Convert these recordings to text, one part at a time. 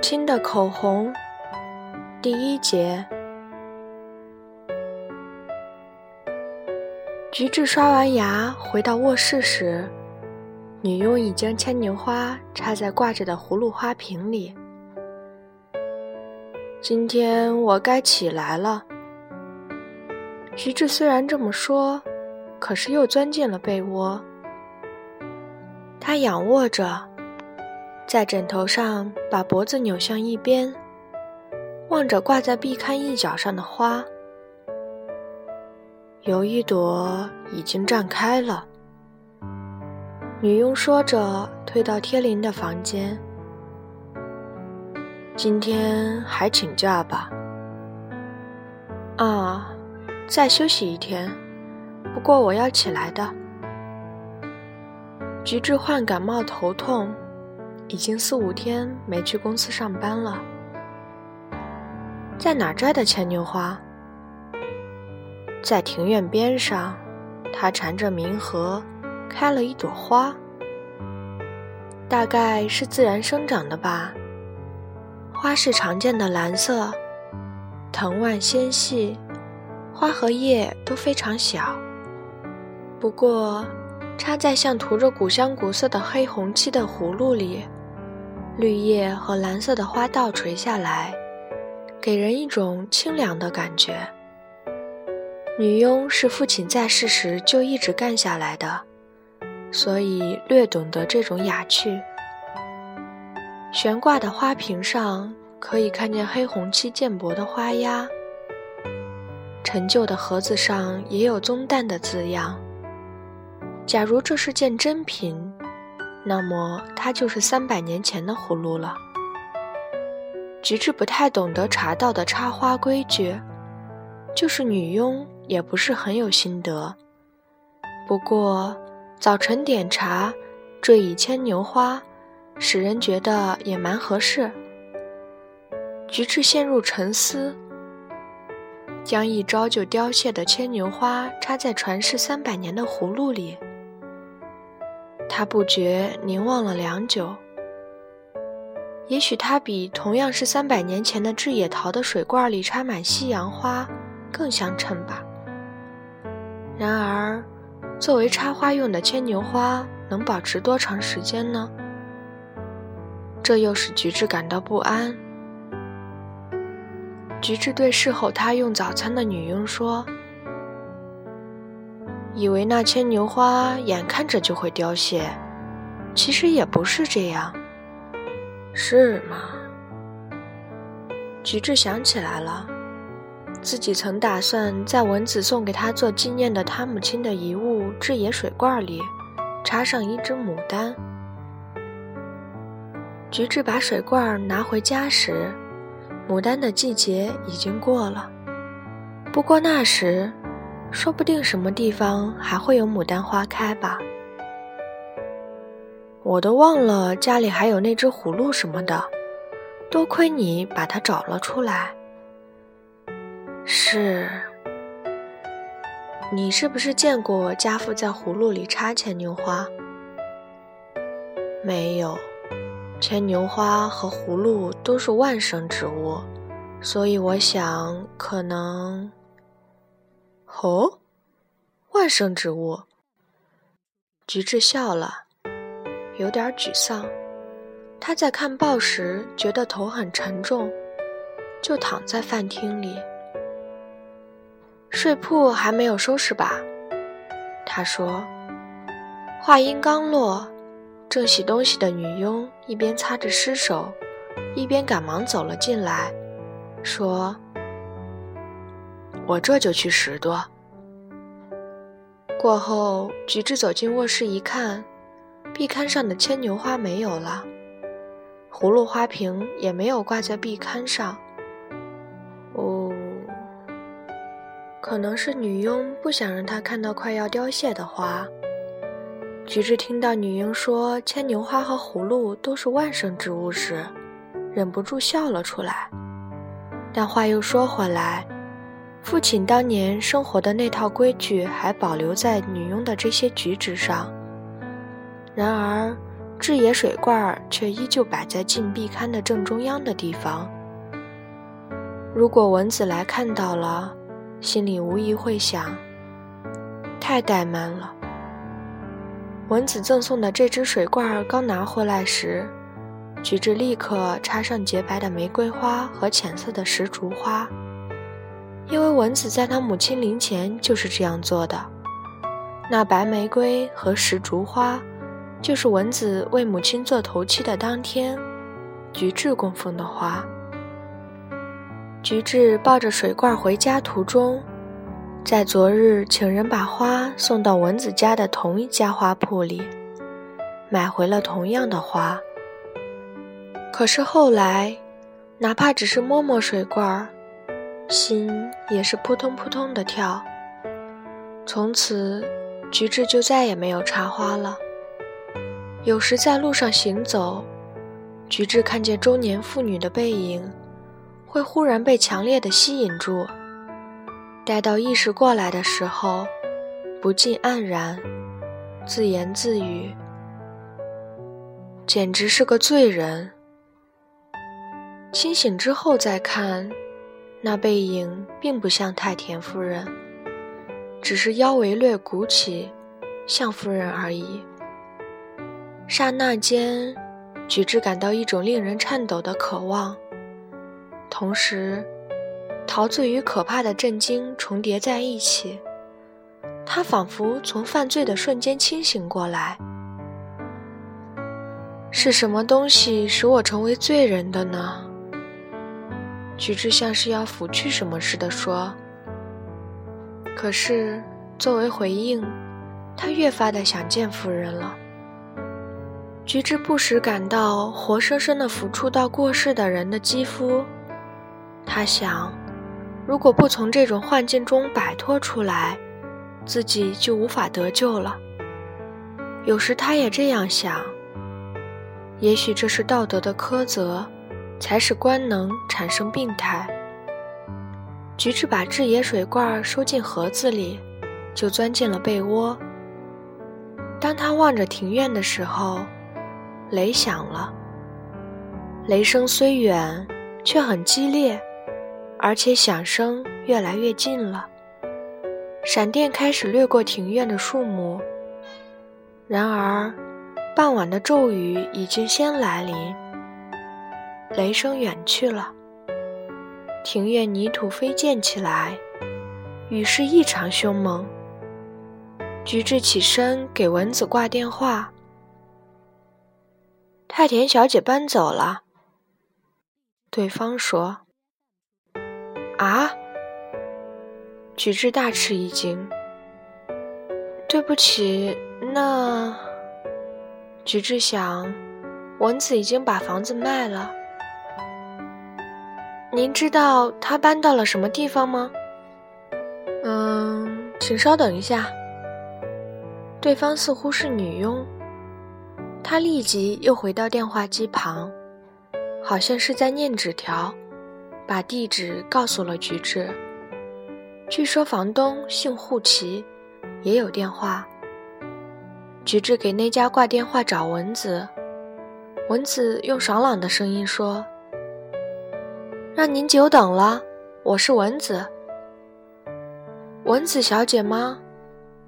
亲的口红，第一节。菊治刷完牙回到卧室时，女佣已将牵牛花插在挂着的葫芦花瓶里。今天我该起来了。菊治虽然这么说，可是又钻进了被窝。他仰卧着。在枕头上，把脖子扭向一边，望着挂在壁龛一角上的花，有一朵已经绽开了。女佣说着，退到贴邻的房间。今天还请假吧？啊，再休息一天。不过我要起来的。菊治患感冒头痛。已经四五天没去公司上班了。在哪摘的牵牛花？在庭院边上，它缠着冥河，开了一朵花。大概是自然生长的吧。花是常见的蓝色，藤蔓纤细，花和叶都非常小。不过，插在像涂着古香古色的黑红漆的葫芦里。绿叶和蓝色的花倒垂下来，给人一种清凉的感觉。女佣是父亲在世时就一直干下来的，所以略懂得这种雅趣。悬挂的花瓶上可以看见黑红漆渐薄的花压，陈旧的盒子上也有棕淡的字样。假如这是件珍品。那么，它就是三百年前的葫芦了。菊治不太懂得茶道的插花规矩，就是女佣也不是很有心得。不过，早晨点茶，缀以牵牛花，使人觉得也蛮合适。菊治陷入沉思，将一朝就凋谢的牵牛花插在传世三百年的葫芦里。他不觉凝望了良久。也许它比同样是三百年前的志野桃的水罐里插满西洋花更相称吧。然而，作为插花用的牵牛花能保持多长时间呢？这又使菊治感到不安。菊治对侍候他用早餐的女佣说。以为那牵牛花眼看着就会凋谢，其实也不是这样，是吗？菊治想起来了，自己曾打算在文子送给他做纪念的他母亲的遗物制野水罐里插上一只牡丹。菊治把水罐拿回家时，牡丹的季节已经过了，不过那时。说不定什么地方还会有牡丹花开吧。我都忘了家里还有那只葫芦什么的，多亏你把它找了出来。是，你是不是见过家父在葫芦里插牵牛花？没有，牵牛花和葫芦都是万生植物，所以我想可能。哦，万生植物。菊治笑了，有点沮丧。他在看报时觉得头很沉重，就躺在饭厅里。睡铺还没有收拾吧？他说。话音刚落，正洗东西的女佣一边擦着湿手，一边赶忙走了进来，说。我这就去拾掇。过后，菊治走进卧室一看，壁龛上的牵牛花没有了，葫芦花瓶也没有挂在壁龛上。哦，可能是女佣不想让他看到快要凋谢的花。菊治听到女佣说牵牛花和葫芦都是万圣植物时，忍不住笑了出来。但话又说回来。父亲当年生活的那套规矩还保留在女佣的这些举止上。然而，制野水罐却依旧摆在禁闭龛的正中央的地方。如果蚊子来看到了，心里无疑会想：太怠慢了。蚊子赠送的这只水罐刚拿回来时，菊治立刻插上洁白的玫瑰花和浅色的石竹花，因为蚊子在他母亲灵前就是这样做的。那白玫瑰和石竹花，就是蚊子为母亲做头七的当天，菊治供奉的花。菊治抱着水罐回家途中，在昨日请人把花送到蚊子家的同一家花铺里，买回了同样的花。可是后来，哪怕只是摸摸水罐儿，心也是扑通扑通的跳。从此，菊治就再也没有插花了。有时在路上行走，菊治看见中年妇女的背影，会忽然被强烈的吸引住。待到意识过来的时候，不禁黯然，自言自语：“简直是个罪人。”清醒之后再看，那背影并不像太田夫人，只是腰围略鼓起，像夫人而已。刹那间，菊治感到一种令人颤抖的渴望，同时，陶醉与可怕的震惊重叠在一起。他仿佛从犯罪的瞬间清醒过来。是什么东西使我成为罪人的呢？菊治像是要拂去什么似的说：“可是，作为回应，他越发的想见夫人了。”菊治不时感到活生生的抚触到过世的人的肌肤，他想，如果不从这种幻境中摆脱出来，自己就无法得救了。有时他也这样想，也许这是道德的苛责。才使官能产生病态。菊治把制野水罐收进盒子里，就钻进了被窝。当他望着庭院的时候，雷响了。雷声虽远，却很激烈，而且响声越来越近了。闪电开始掠过庭院的树木。然而，傍晚的骤雨已经先来临。雷声远去了，庭院泥土飞溅起来，雨势异常凶猛。菊治起身给蚊子挂电话：“太田小姐搬走了。”对方说：“啊！”菊治大吃一惊：“对不起，那……”菊治想，蚊子已经把房子卖了。您知道他搬到了什么地方吗？嗯，请稍等一下。对方似乎是女佣，她立即又回到电话机旁，好像是在念纸条，把地址告诉了菊治。据说房东姓户崎，也有电话。菊治给那家挂电话找蚊子，蚊子用爽朗的声音说。让您久等了，我是蚊子。蚊子小姐吗？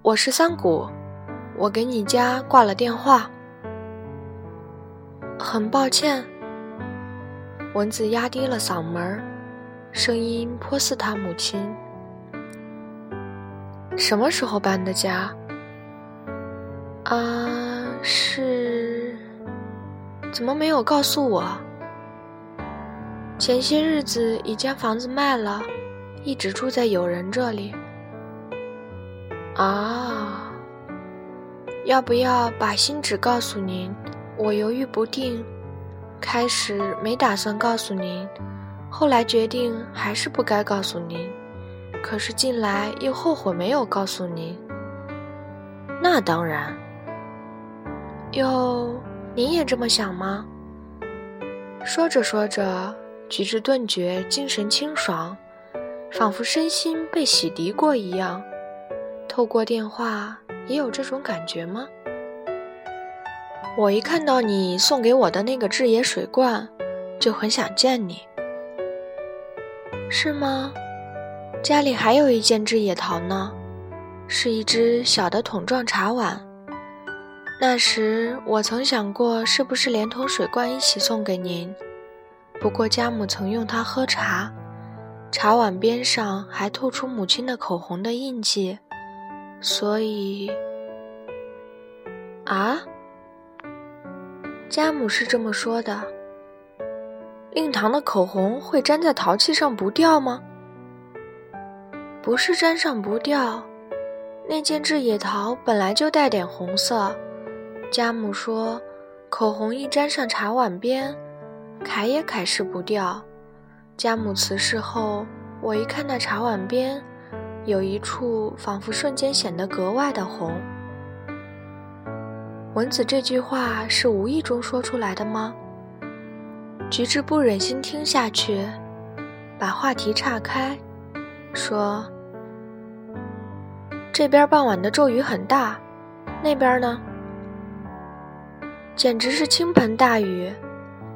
我是三谷，我给你家挂了电话。很抱歉。蚊子压低了嗓门，声音颇似他母亲。什么时候搬的家？啊，是？怎么没有告诉我？前些日子已将房子卖了，一直住在友人这里。啊，要不要把新址告诉您？我犹豫不定，开始没打算告诉您，后来决定还是不该告诉您，可是近来又后悔没有告诉您。那当然。哟，您也这么想吗？说着说着。举止顿觉精神清爽，仿佛身心被洗涤过一样。透过电话也有这种感觉吗？我一看到你送给我的那个智野水罐，就很想见你。是吗？家里还有一件智野桃呢，是一只小的桶状茶碗。那时我曾想过，是不是连同水罐一起送给您？不过家母曾用它喝茶，茶碗边上还透出母亲的口红的印记，所以……啊？家母是这么说的。令堂的口红会粘在陶器上不掉吗？不是粘上不掉，那件制野桃本来就带点红色。家母说，口红一沾上茶碗边，揩也揩拭不掉。家母辞世后，我一看那茶碗边，有一处仿佛瞬间显得格外的红。文子这句话是无意中说出来的吗？菊治不忍心听下去，把话题岔开，说：“这边傍晚的骤雨很大，那边呢？简直是倾盆大雨，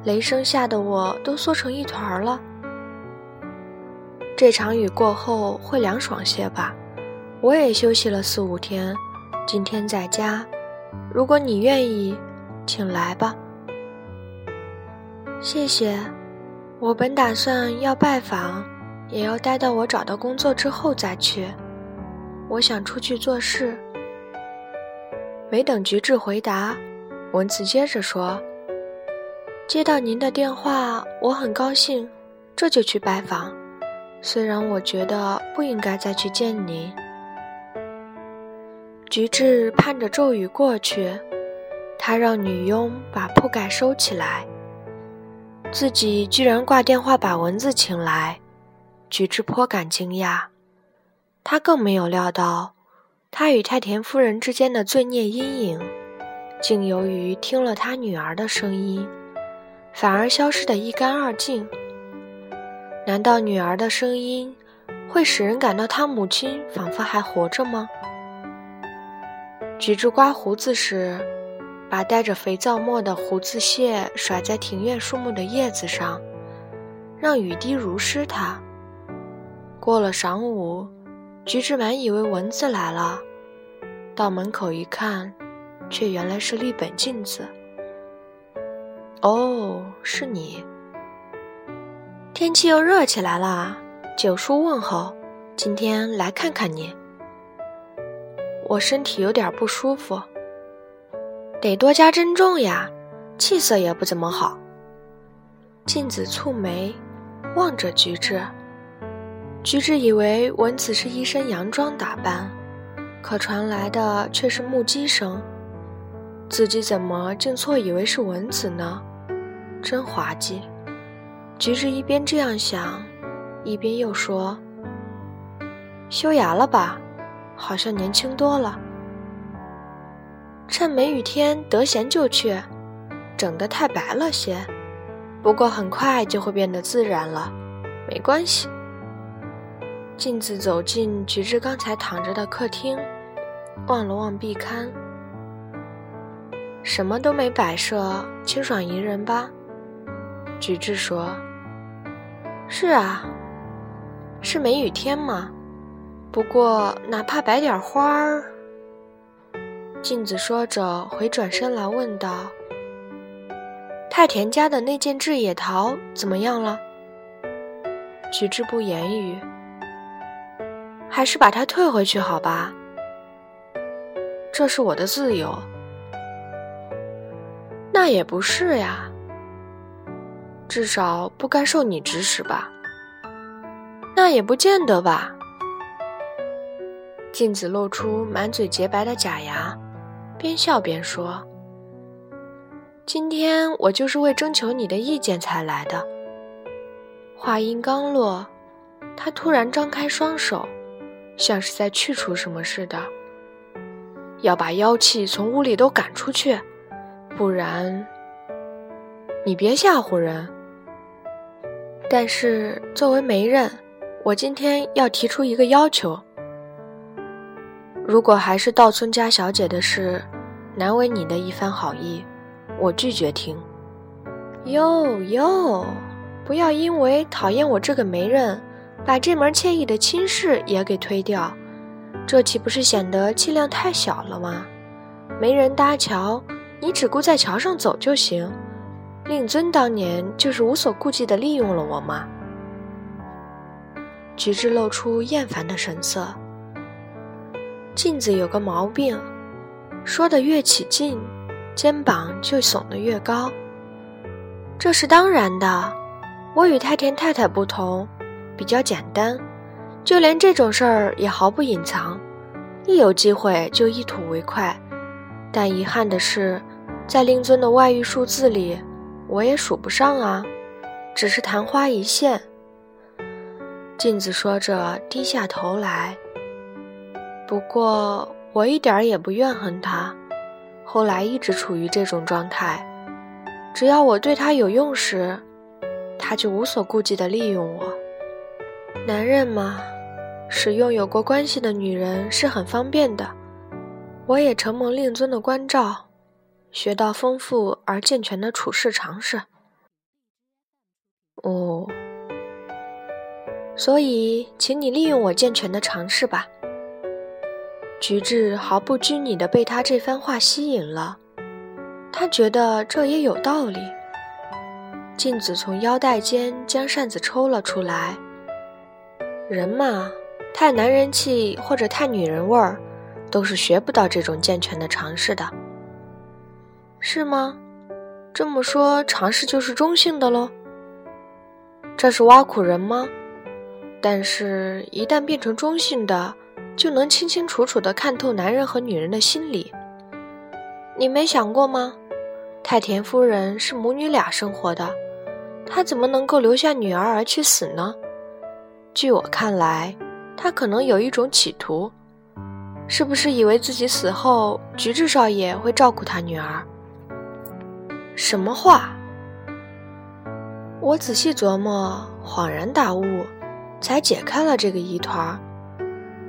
雷声吓得我都缩成一团了。这场雨过后会凉爽些吧？我也休息了四五天，今天在家。”如果你愿意，请来吧。谢谢。我本打算要拜访，也要待到我找到工作之后再去。我想出去做事。没等菊治回答，文子接着说：“接到您的电话，我很高兴，这就去拜访。虽然我觉得不应该再去见您。”菊治盼着骤雨过去，他让女佣把铺盖收起来，自己居然挂电话把蚊子请来。菊治颇感惊讶，他更没有料到，他与太田夫人之间的罪孽阴影，竟由于听了他女儿的声音，反而消失得一干二净。难道女儿的声音会使人感到她母亲仿佛还活着吗？菊治刮胡子时，把带着肥皂沫的胡子屑甩在庭院树木的叶子上，让雨滴濡湿它。过了晌午，菊治满以为蚊子来了，到门口一看，却原来是立本镜子。哦，是你。天气又热起来了，九叔问候，今天来看看你。我身体有点不舒服，得多加珍重呀，气色也不怎么好。镜子蹙眉，望着菊治。菊治以为文子是一身洋装打扮，可传来的却是木屐声。自己怎么竟错以为是文子呢？真滑稽。菊子一边这样想，一边又说：“修牙了吧？”好像年轻多了。趁梅雨天得闲就去，整得太白了些，不过很快就会变得自然了，没关系。镜子走进菊子刚才躺着的客厅，望了望壁龛，什么都没摆设，清爽宜人吧？菊治说：“是啊，是梅雨天嘛。”不过，哪怕摆点花儿。镜子说着，回转身来问道：“太田家的那件制野桃怎么样了？”菊治不言语，还是把它退回去好吧。这是我的自由。那也不是呀，至少不该受你指使吧？那也不见得吧。镜子露出满嘴洁白的假牙，边笑边说：“今天我就是为征求你的意见才来的。”话音刚落，他突然张开双手，像是在去除什么似的，要把妖气从屋里都赶出去，不然……你别吓唬人。但是作为媒人，我今天要提出一个要求。如果还是稻村家小姐的事，难为你的一番好意，我拒绝听。哟哟，不要因为讨厌我这个媒人，把这门惬意的亲事也给推掉，这岂不是显得气量太小了吗？没人搭桥，你只顾在桥上走就行。令尊当年就是无所顾忌地利用了我吗？菊治露出厌烦的神色。镜子有个毛病，说得越起劲，肩膀就耸得越高。这是当然的，我与太田太太不同，比较简单，就连这种事儿也毫不隐藏，一有机会就一吐为快。但遗憾的是，在令尊的外遇数字里，我也数不上啊，只是昙花一现。镜子说着，低下头来。不过我一点儿也不怨恨他，后来一直处于这种状态。只要我对他有用时，他就无所顾忌地利用我。男人嘛，使用有过关系的女人是很方便的。我也承蒙令尊的关照，学到丰富而健全的处事常识。哦，所以，请你利用我健全的常识吧。菊治毫不拘泥地被他这番话吸引了。他觉得这也有道理。镜子从腰带间将扇子抽了出来。人嘛，太男人气或者太女人味儿，都是学不到这种健全的常识的。是吗？这么说，常识就是中性的喽？这是挖苦人吗？但是，一旦变成中性的，就能清清楚楚地看透男人和女人的心理。你没想过吗？太田夫人是母女俩生活的，她怎么能够留下女儿而去死呢？据我看来，她可能有一种企图，是不是以为自己死后，菊治少爷会照顾她女儿？什么话？我仔细琢磨，恍然大悟，才解开了这个疑团。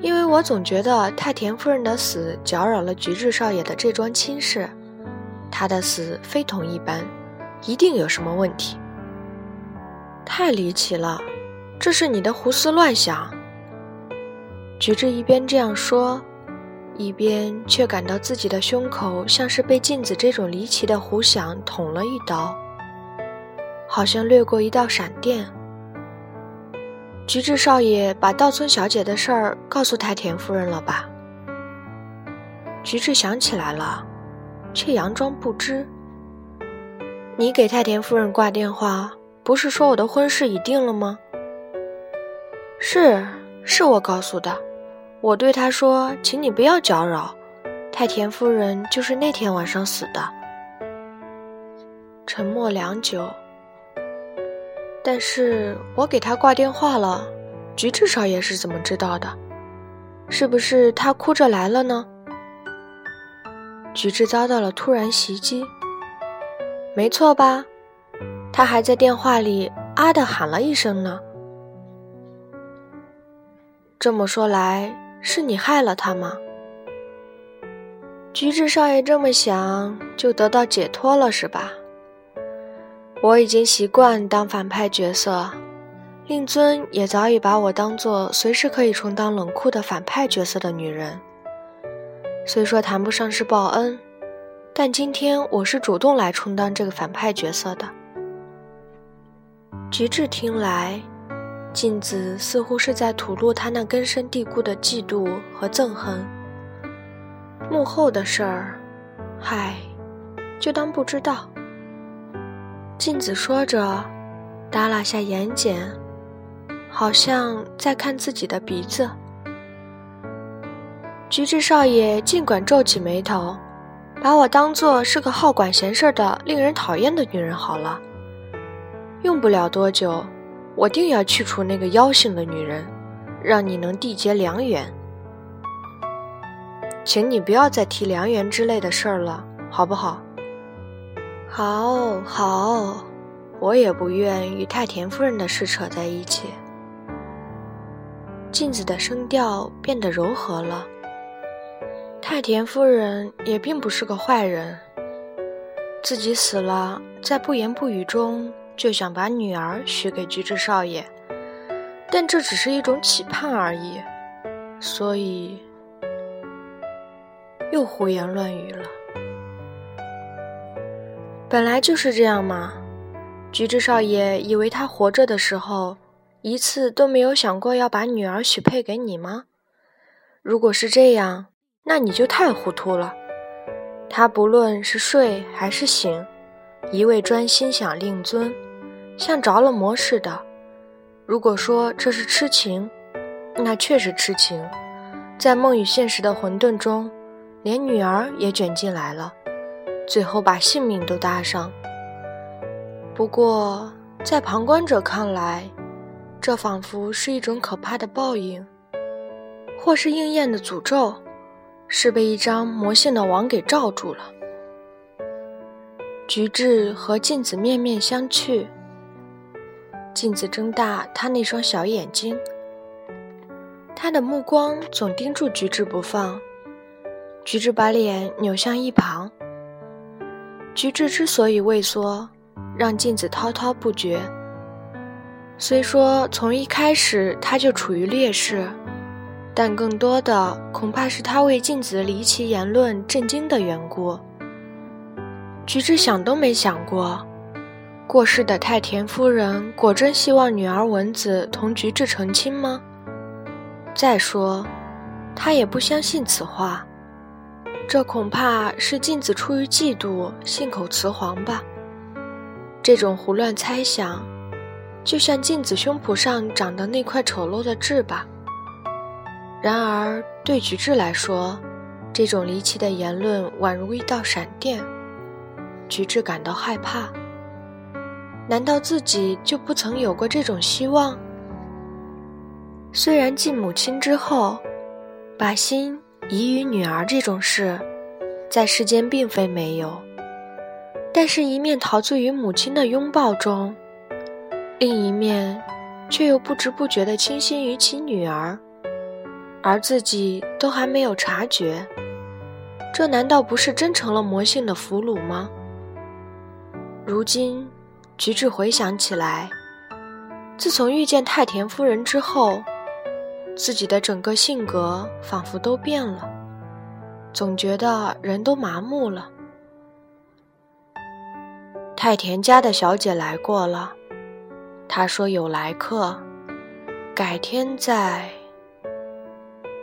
因为我总觉得太田夫人的死搅扰了菊治少爷的这桩亲事。他的死非同一般，一定有什么问题。太离奇了，这是你的胡思乱想。菊治一边这样说，一边却感到自己的胸口像是被镜子这种离奇的胡想捅了一刀，好像掠过一道闪电。菊治少爷把稻村小姐的事儿告诉太田夫人了吧？菊治想起来了。却佯装不知。你给太田夫人挂电话，不是说我的婚事已定了吗？是，是我告诉的。我对他说：“请你不要搅扰。”太田夫人就是那天晚上死的。沉默良久，但是我给他挂电话了。菊治少爷是怎么知道的？是不是他哭着来了呢？菊治遭到了突然袭击，没错吧？他还在电话里啊的喊了一声呢。这么说来，是你害了他吗？菊治少爷这么想，就得到解脱了，是吧？我已经习惯当反派角色，令尊也早已把我当做随时可以充当冷酷的反派角色的女人。虽说谈不上是报恩，但今天我是主动来充当这个反派角色的。菊治听来，镜子似乎是在吐露他那根深蒂固的嫉妒和憎恨。幕后的事儿，嗨，就当不知道。镜子说着，耷拉下眼睑，好像在看自己的鼻子。菊治少爷尽管皱起眉头，把我当做是个好管闲事的、令人讨厌的女人好了。用不了多久，我定要去除那个妖性的女人，让你能缔结良缘。请你不要再提良缘之类的事儿了，好不好？好，好，我也不愿与太田夫人的事扯在一起。镜子的声调变得柔和了。太田夫人也并不是个坏人。自己死了，在不言不语中就想把女儿许给菊治少爷，但这只是一种期盼而已，所以又胡言乱语了。本来就是这样嘛。菊治少爷以为他活着的时候，一次都没有想过要把女儿许配给你吗？如果是这样，那你就太糊涂了。他不论是睡还是醒，一味专心想令尊，像着了魔似的。如果说这是痴情，那确实痴情，在梦与现实的混沌中，连女儿也卷进来了。最后把性命都搭上。不过，在旁观者看来，这仿佛是一种可怕的报应，或是应验的诅咒，是被一张魔性的网给罩住了。菊治和镜子面面相觑，镜子睁大他那双小眼睛，他的目光总盯住菊治不放。菊治把脸扭向一旁。菊治之所以畏缩，让镜子滔滔不绝。虽说从一开始他就处于劣势，但更多的恐怕是他为镜子离奇言论震惊的缘故。菊治想都没想过，过世的太田夫人果真希望女儿文子同菊治成亲吗？再说，他也不相信此话。这恐怕是镜子出于嫉妒，信口雌黄吧。这种胡乱猜想，就像镜子胸脯上长的那块丑陋的痣吧。然而对菊治来说，这种离奇的言论宛如一道闪电。菊治感到害怕。难道自己就不曾有过这种希望？虽然继母亲之后，把心。遗于女儿这种事，在世间并非没有，但是，一面陶醉于母亲的拥抱中，另一面却又不知不觉地倾心于其女儿，而自己都还没有察觉，这难道不是真成了魔性的俘虏吗？如今，菊治回想起来，自从遇见太田夫人之后。自己的整个性格仿佛都变了，总觉得人都麻木了。太田家的小姐来过了，她说有来客，改天再。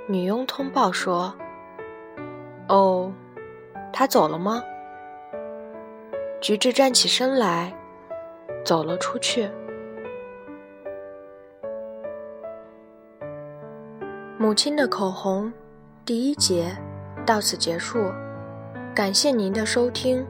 女佣通报说：“哦，他走了吗？”菊治站起身来，走了出去。母亲的口红，第一节到此结束，感谢您的收听。